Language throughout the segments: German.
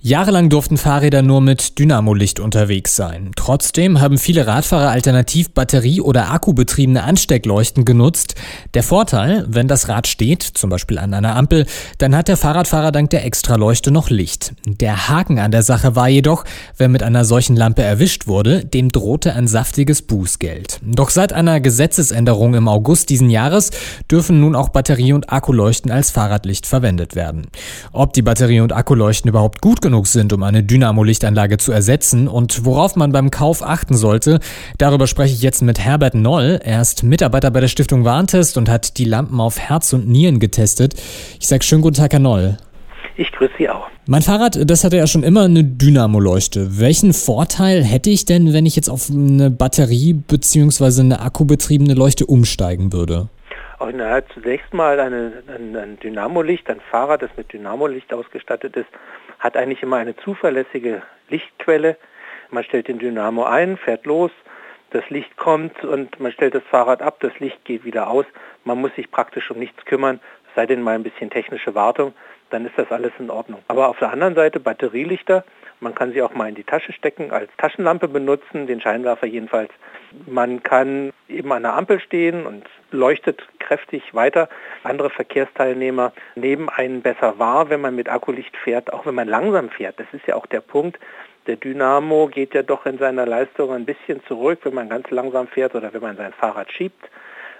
Jahrelang durften Fahrräder nur mit Dynamolicht unterwegs sein. Trotzdem haben viele Radfahrer alternativ batterie- oder akkubetriebene Ansteckleuchten genutzt. Der Vorteil, wenn das Rad steht, zum Beispiel an einer Ampel, dann hat der Fahrradfahrer dank der Extraleuchte noch Licht. Der Haken an der Sache war jedoch, wer mit einer solchen Lampe erwischt wurde, dem drohte ein saftiges Bußgeld. Doch seit einer Gesetzesänderung im August diesen Jahres dürfen nun auch Batterie- und Akkuleuchten als Fahrradlicht verwendet werden. Ob die Batterie- und Akkuleuchten überhaupt gut genug sind, um eine Dynamo-Lichtanlage zu ersetzen und worauf man beim Kauf achten sollte, darüber spreche ich jetzt mit Herbert Noll. Er ist Mitarbeiter bei der Stiftung Warntest und hat die Lampen auf Herz und Nieren getestet. Ich sage schönen guten Tag, Herr Noll. Ich grüße Sie auch. Mein Fahrrad, das hatte ja schon immer eine Dynamo-Leuchte. Welchen Vorteil hätte ich denn, wenn ich jetzt auf eine Batterie- bzw. eine akkubetriebene Leuchte umsteigen würde? Na, zunächst mal eine, ein, ein Dynamolicht, ein Fahrrad, das mit Dynamolicht ausgestattet ist, hat eigentlich immer eine zuverlässige Lichtquelle. Man stellt den Dynamo ein, fährt los, das Licht kommt und man stellt das Fahrrad ab, das Licht geht wieder aus. Man muss sich praktisch um nichts kümmern, sei denn mal ein bisschen technische Wartung, dann ist das alles in Ordnung. Aber auf der anderen Seite Batterielichter, man kann sie auch mal in die Tasche stecken, als Taschenlampe benutzen, den Scheinwerfer jedenfalls. Man kann eben an der Ampel stehen und leuchtet kräftig weiter. Andere Verkehrsteilnehmer nehmen einen besser wahr, wenn man mit Akkulicht fährt, auch wenn man langsam fährt. Das ist ja auch der Punkt. Der Dynamo geht ja doch in seiner Leistung ein bisschen zurück, wenn man ganz langsam fährt oder wenn man sein Fahrrad schiebt.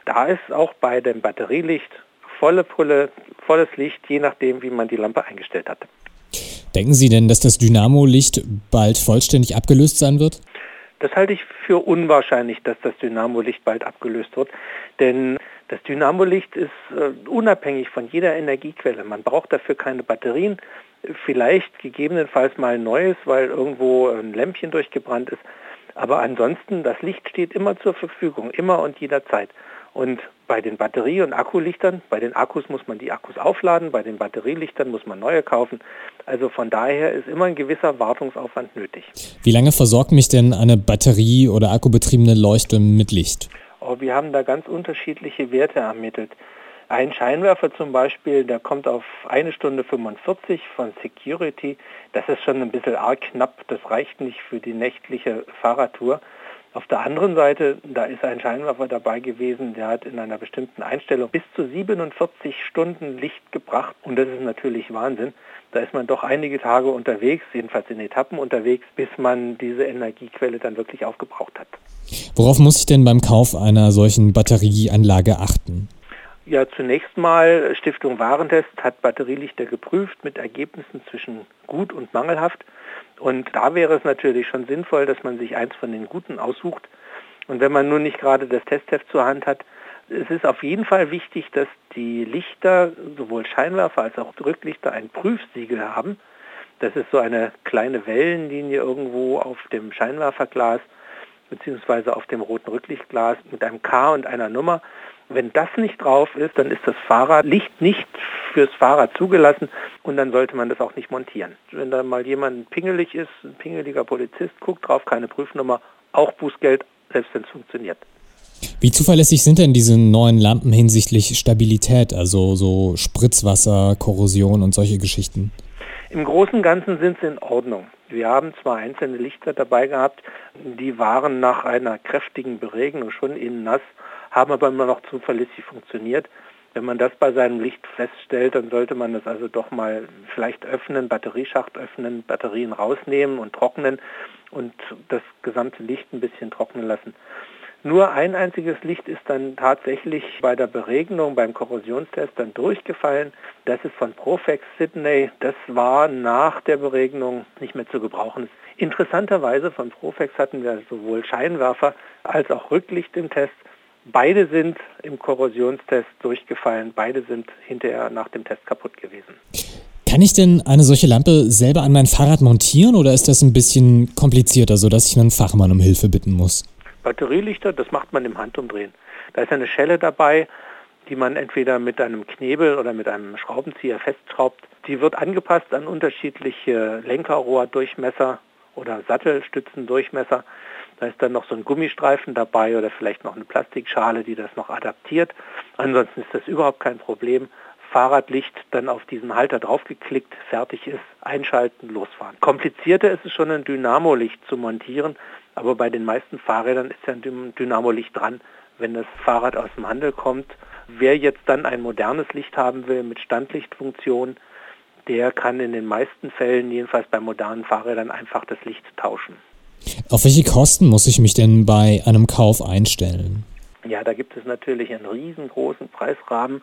Da ist auch bei dem Batterielicht volle Pulle, volles Licht, je nachdem, wie man die Lampe eingestellt hat. Denken Sie denn, dass das Dynamo-Licht bald vollständig abgelöst sein wird? Das halte ich für unwahrscheinlich, dass das Dynamo-Licht bald abgelöst wird, denn das Dynamo-Licht ist äh, unabhängig von jeder Energiequelle. Man braucht dafür keine Batterien, vielleicht gegebenenfalls mal ein neues, weil irgendwo ein Lämpchen durchgebrannt ist. Aber ansonsten, das Licht steht immer zur Verfügung, immer und jederzeit. Und bei den Batterie- und Akkulichtern, bei den Akkus muss man die Akkus aufladen, bei den Batterielichtern muss man neue kaufen. Also von daher ist immer ein gewisser Wartungsaufwand nötig. Wie lange versorgt mich denn eine Batterie- oder akkubetriebene Leuchte mit Licht? Oh, wir haben da ganz unterschiedliche Werte ermittelt. Ein Scheinwerfer zum Beispiel, der kommt auf eine Stunde 45 von Security. Das ist schon ein bisschen arg knapp. Das reicht nicht für die nächtliche Fahrradtour. Auf der anderen Seite, da ist ein Scheinwerfer dabei gewesen, der hat in einer bestimmten Einstellung bis zu 47 Stunden Licht gebracht. Und das ist natürlich Wahnsinn. Da ist man doch einige Tage unterwegs, jedenfalls in Etappen unterwegs, bis man diese Energiequelle dann wirklich aufgebraucht hat. Worauf muss ich denn beim Kauf einer solchen Batterieanlage achten? Ja, zunächst mal Stiftung Warentest hat Batterielichter geprüft mit Ergebnissen zwischen gut und mangelhaft. Und da wäre es natürlich schon sinnvoll, dass man sich eins von den guten aussucht. Und wenn man nur nicht gerade das Testheft zur Hand hat, es ist auf jeden Fall wichtig, dass die Lichter, sowohl Scheinwerfer als auch Rücklichter, ein Prüfsiegel haben. Das ist so eine kleine Wellenlinie irgendwo auf dem Scheinwerferglas beziehungsweise auf dem roten Rücklichtglas mit einem K und einer Nummer. Wenn das nicht drauf ist, dann ist das Fahrradlicht nicht fürs Fahrrad zugelassen und dann sollte man das auch nicht montieren. Wenn da mal jemand pingelig ist, ein pingeliger Polizist, guckt drauf, keine Prüfnummer, auch Bußgeld, selbst wenn es funktioniert. Wie zuverlässig sind denn diese neuen Lampen hinsichtlich Stabilität, also so Spritzwasser, Korrosion und solche Geschichten? Im Großen und Ganzen sind sie in Ordnung. Wir haben zwar einzelne Lichter dabei gehabt, die waren nach einer kräftigen Beregnung schon innen nass, haben aber immer noch zuverlässig funktioniert. Wenn man das bei seinem Licht feststellt, dann sollte man das also doch mal vielleicht öffnen, Batterieschacht öffnen, Batterien rausnehmen und trocknen und das gesamte Licht ein bisschen trocknen lassen. Nur ein einziges Licht ist dann tatsächlich bei der Beregnung, beim Korrosionstest dann durchgefallen. Das ist von Profex Sydney. Das war nach der Beregnung nicht mehr zu gebrauchen. Interessanterweise von Profex hatten wir sowohl Scheinwerfer als auch Rücklicht im Test. Beide sind im Korrosionstest durchgefallen. Beide sind hinterher nach dem Test kaputt gewesen. Kann ich denn eine solche Lampe selber an mein Fahrrad montieren oder ist das ein bisschen komplizierter, sodass ich einen Fachmann um Hilfe bitten muss? Batterielichter, das macht man im Handumdrehen. Da ist eine Schelle dabei, die man entweder mit einem Knebel oder mit einem Schraubenzieher festschraubt. Die wird angepasst an unterschiedliche Lenkerrohrdurchmesser oder Sattelstützendurchmesser. Da ist dann noch so ein Gummistreifen dabei oder vielleicht noch eine Plastikschale, die das noch adaptiert. Ansonsten ist das überhaupt kein Problem. Fahrradlicht dann auf diesen Halter draufgeklickt, fertig ist, einschalten, losfahren. Komplizierter ist es schon ein Dynamolicht zu montieren, aber bei den meisten Fahrrädern ist ja ein Dynamolicht dran, wenn das Fahrrad aus dem Handel kommt. Wer jetzt dann ein modernes Licht haben will mit Standlichtfunktion, der kann in den meisten Fällen, jedenfalls bei modernen Fahrrädern, einfach das Licht tauschen. Auf welche Kosten muss ich mich denn bei einem Kauf einstellen? Ja, da gibt es natürlich einen riesengroßen Preisrahmen.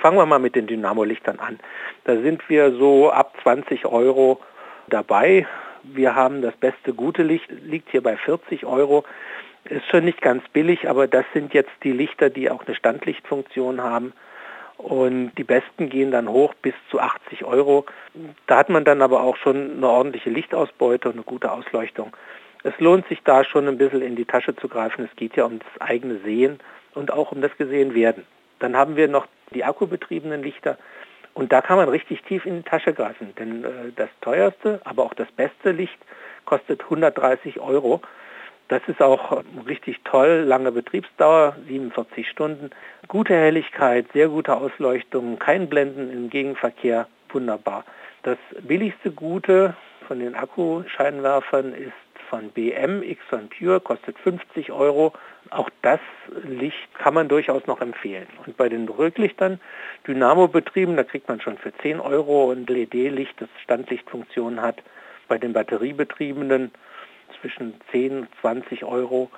Fangen wir mal mit den Dynamo-Lichtern an. Da sind wir so ab 20 Euro dabei. Wir haben das beste gute Licht, liegt hier bei 40 Euro. Ist schon nicht ganz billig, aber das sind jetzt die Lichter, die auch eine Standlichtfunktion haben. Und die besten gehen dann hoch bis zu 80 Euro. Da hat man dann aber auch schon eine ordentliche Lichtausbeute und eine gute Ausleuchtung. Es lohnt sich da schon ein bisschen in die Tasche zu greifen. Es geht ja um das eigene Sehen und auch um das Gesehenwerden. Dann haben wir noch die akkubetriebenen Lichter. Und da kann man richtig tief in die Tasche greifen, denn äh, das teuerste, aber auch das beste Licht kostet 130 Euro. Das ist auch richtig toll, lange Betriebsdauer, 47 Stunden, gute Helligkeit, sehr gute Ausleuchtung, kein Blenden im Gegenverkehr, wunderbar. Das billigste Gute von den Akkuscheinwerfern ist von BM Xon Pure, kostet 50 Euro. Auch das Licht kann man durchaus noch empfehlen. Und bei den Rücklichtern, Dynamo-betrieben, da kriegt man schon für 10 Euro ein LED-Licht, das Standlichtfunktion hat. Bei den batteriebetriebenen zwischen 10 und 20 Euro.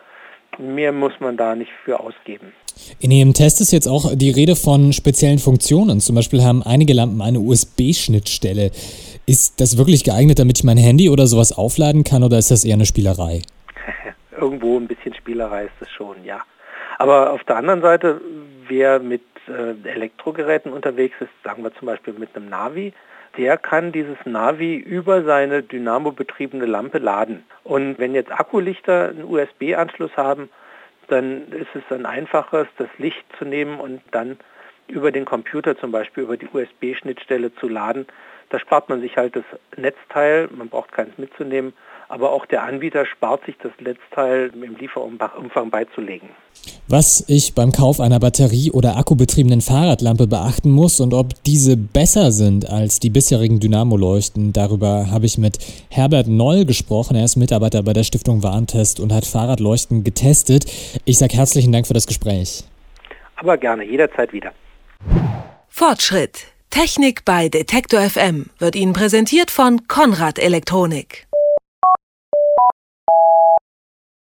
Mehr muss man da nicht für ausgeben. In Ihrem Test ist jetzt auch die Rede von speziellen Funktionen. Zum Beispiel haben einige Lampen eine USB-Schnittstelle. Ist das wirklich geeignet, damit ich mein Handy oder sowas aufladen kann oder ist das eher eine Spielerei? Irgendwo ein bisschen Spielerei ist es schon, ja. Aber auf der anderen Seite, wer mit äh, Elektrogeräten unterwegs ist, sagen wir zum Beispiel mit einem Navi, der kann dieses Navi über seine Dynamo-betriebene Lampe laden. Und wenn jetzt Akkulichter einen USB-Anschluss haben, dann ist es ein einfaches, das Licht zu nehmen und dann über den Computer zum Beispiel über die USB-Schnittstelle zu laden. Da spart man sich halt das Netzteil, man braucht keins mitzunehmen aber auch der Anbieter spart sich das Netzteil im Lieferumfang beizulegen. Was ich beim Kauf einer Batterie- oder akkubetriebenen Fahrradlampe beachten muss und ob diese besser sind als die bisherigen Dynamo-Leuchten, darüber habe ich mit Herbert Noll gesprochen. Er ist Mitarbeiter bei der Stiftung Warntest und hat Fahrradleuchten getestet. Ich sage herzlichen Dank für das Gespräch. Aber gerne, jederzeit wieder. Fortschritt. Technik bei Detektor FM wird Ihnen präsentiert von Konrad Elektronik.